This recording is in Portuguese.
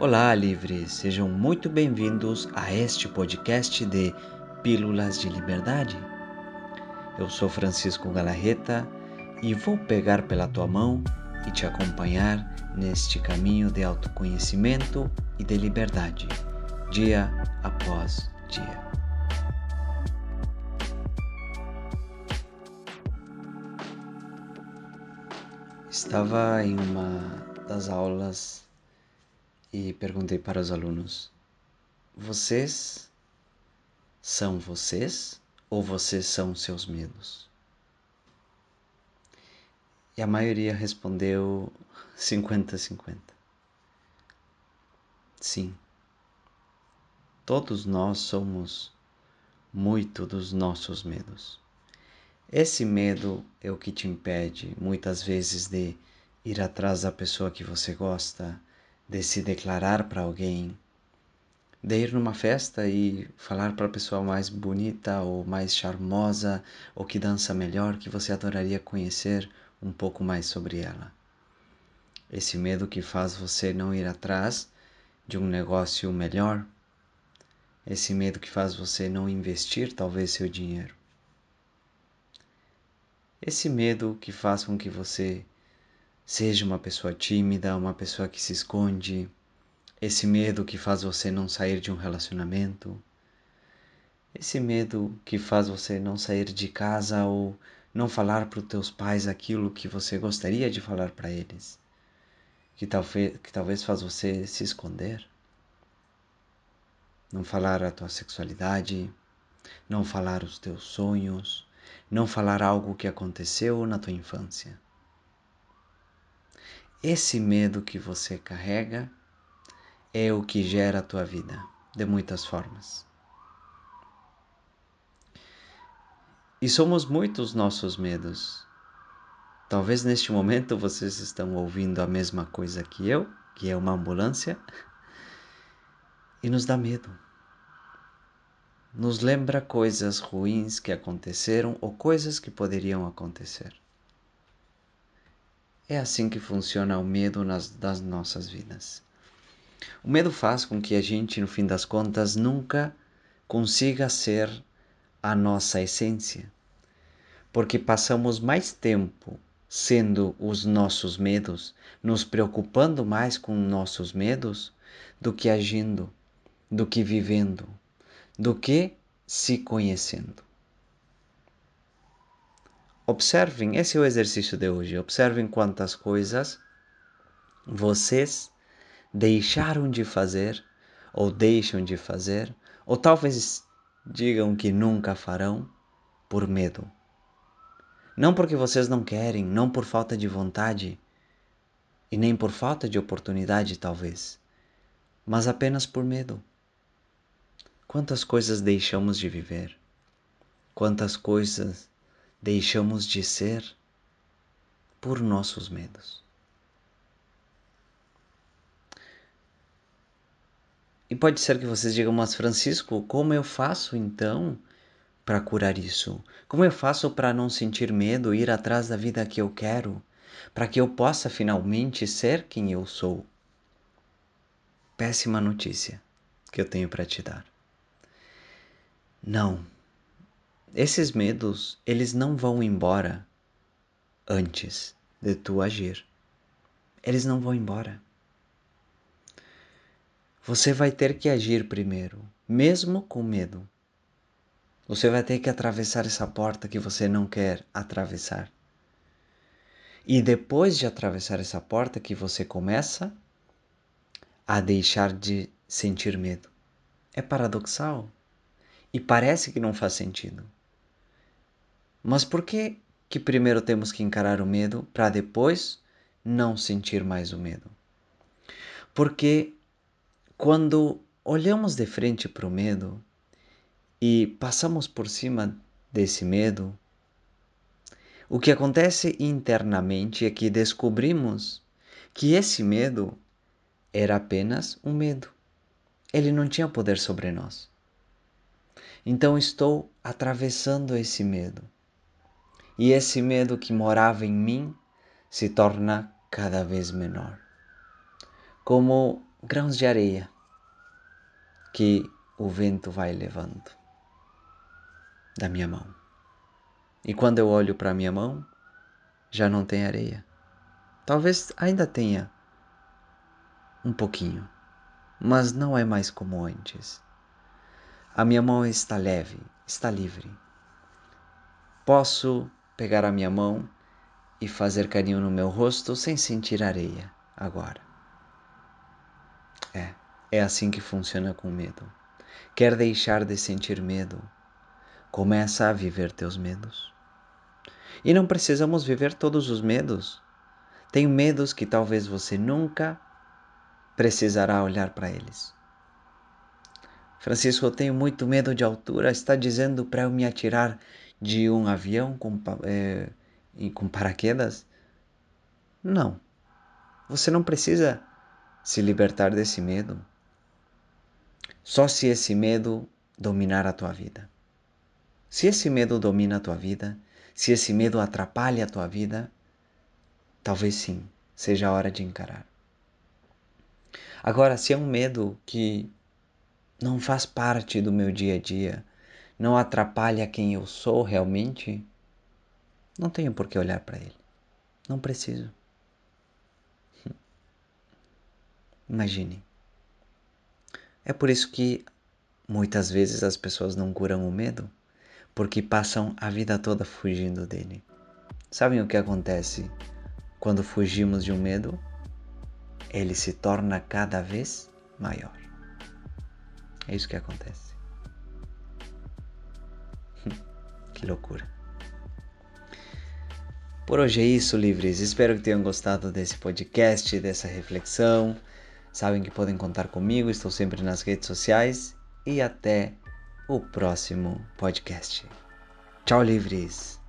Olá, livres! Sejam muito bem-vindos a este podcast de Pílulas de Liberdade. Eu sou Francisco Galarreta e vou pegar pela tua mão e te acompanhar neste caminho de autoconhecimento e de liberdade, dia após dia. Estava em uma das aulas e perguntei para os alunos: Vocês são vocês ou vocês são seus medos? E a maioria respondeu 50-50. Sim, todos nós somos muito dos nossos medos. Esse medo é o que te impede muitas vezes de ir atrás da pessoa que você gosta, de se declarar para alguém, de ir numa festa e falar para a pessoa mais bonita ou mais charmosa ou que dança melhor que você adoraria conhecer um pouco mais sobre ela. Esse medo que faz você não ir atrás de um negócio melhor, esse medo que faz você não investir talvez seu dinheiro. Esse medo que faz com que você Seja uma pessoa tímida, uma pessoa que se esconde, esse medo que faz você não sair de um relacionamento, esse medo que faz você não sair de casa ou não falar para os teus pais aquilo que você gostaria de falar para eles, que talvez, que talvez faz você se esconder, não falar a tua sexualidade, não falar os teus sonhos, não falar algo que aconteceu na tua infância. Esse medo que você carrega é o que gera a tua vida, de muitas formas. E somos muitos nossos medos. Talvez neste momento vocês estão ouvindo a mesma coisa que eu, que é uma ambulância, e nos dá medo. Nos lembra coisas ruins que aconteceram ou coisas que poderiam acontecer. É assim que funciona o medo nas, das nossas vidas. O medo faz com que a gente, no fim das contas, nunca consiga ser a nossa essência, porque passamos mais tempo sendo os nossos medos, nos preocupando mais com nossos medos, do que agindo, do que vivendo, do que se conhecendo. Observem, esse é o exercício de hoje. Observem quantas coisas vocês deixaram de fazer, ou deixam de fazer, ou talvez digam que nunca farão, por medo. Não porque vocês não querem, não por falta de vontade, e nem por falta de oportunidade, talvez, mas apenas por medo. Quantas coisas deixamos de viver? Quantas coisas deixamos de ser por nossos medos. E pode ser que vocês digam, mas Francisco, como eu faço então para curar isso? Como eu faço para não sentir medo, ir atrás da vida que eu quero, para que eu possa finalmente ser quem eu sou? Péssima notícia que eu tenho para te dar. Não esses medos, eles não vão embora antes de tu agir. Eles não vão embora. Você vai ter que agir primeiro, mesmo com medo. Você vai ter que atravessar essa porta que você não quer atravessar. E depois de atravessar essa porta que você começa a deixar de sentir medo. É paradoxal e parece que não faz sentido. Mas por que que primeiro temos que encarar o medo para depois não sentir mais o medo? Porque quando olhamos de frente para o medo e passamos por cima desse medo, o que acontece internamente é que descobrimos que esse medo era apenas um medo. Ele não tinha poder sobre nós. Então estou atravessando esse medo e esse medo que morava em mim se torna cada vez menor. Como grãos de areia que o vento vai levando da minha mão. E quando eu olho para a minha mão, já não tem areia. Talvez ainda tenha um pouquinho, mas não é mais como antes. A minha mão está leve, está livre. Posso pegar a minha mão e fazer carinho no meu rosto sem sentir areia agora. É, é assim que funciona com medo. Quer deixar de sentir medo? Começa a viver teus medos. E não precisamos viver todos os medos. Tem medos que talvez você nunca precisará olhar para eles. Francisco, eu tenho muito medo de altura. Está dizendo para eu me atirar de um avião com, é, com paraquedas? Não. Você não precisa se libertar desse medo. Só se esse medo dominar a tua vida. Se esse medo domina a tua vida, se esse medo atrapalha a tua vida, talvez sim, seja a hora de encarar. Agora, se é um medo que não faz parte do meu dia a dia, não atrapalha quem eu sou realmente, não tenho por que olhar para ele. Não preciso. Imagine. É por isso que muitas vezes as pessoas não curam o medo, porque passam a vida toda fugindo dele. Sabem o que acontece quando fugimos de um medo? Ele se torna cada vez maior. É isso que acontece. Que loucura. Por hoje é isso, livres. Espero que tenham gostado desse podcast, dessa reflexão. Sabem que podem contar comigo, estou sempre nas redes sociais e até o próximo podcast. Tchau, livres!